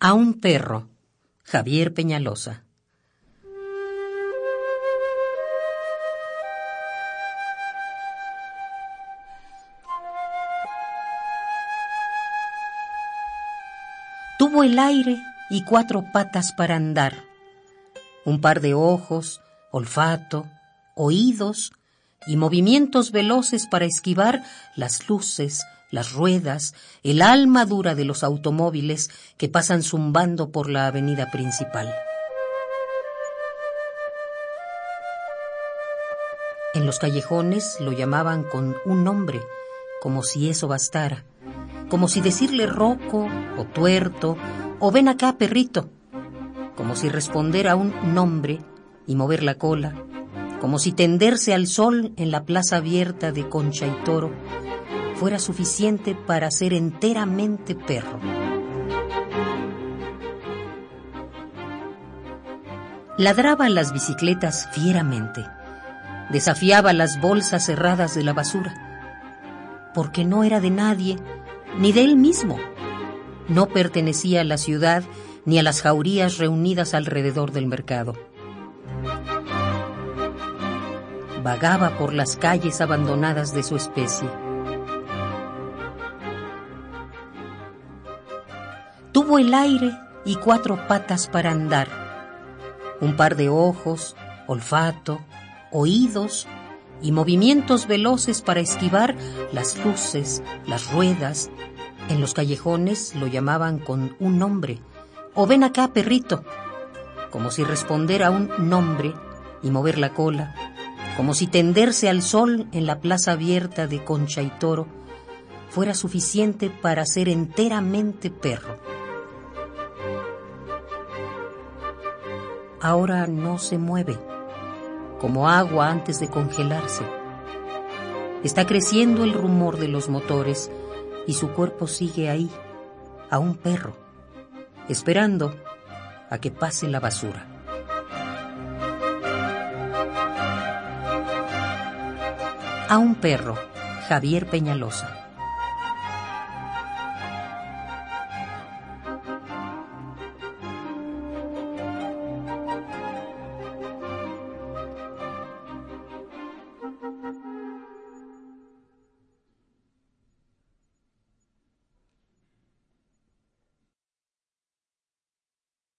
A un perro, Javier Peñalosa. Tuvo el aire y cuatro patas para andar, un par de ojos, olfato, oídos y movimientos veloces para esquivar las luces, las ruedas, el alma dura de los automóviles que pasan zumbando por la avenida principal. En los callejones lo llamaban con un nombre, como si eso bastara, como si decirle roco o tuerto o ven acá perrito, como si responder a un nombre y mover la cola, como si tenderse al sol en la plaza abierta de Concha y Toro fuera suficiente para ser enteramente perro. Ladraba las bicicletas fieramente, desafiaba las bolsas cerradas de la basura, porque no era de nadie, ni de él mismo. No pertenecía a la ciudad ni a las jaurías reunidas alrededor del mercado. Vagaba por las calles abandonadas de su especie Tuvo el aire y cuatro patas para andar, un par de ojos, olfato, oídos y movimientos veloces para esquivar las luces, las ruedas. En los callejones lo llamaban con un nombre, o ven acá, perrito, como si responder a un nombre y mover la cola, como si tenderse al sol en la plaza abierta de Concha y Toro fuera suficiente para ser enteramente perro. Ahora no se mueve, como agua antes de congelarse. Está creciendo el rumor de los motores y su cuerpo sigue ahí, a un perro, esperando a que pase la basura. A un perro, Javier Peñalosa.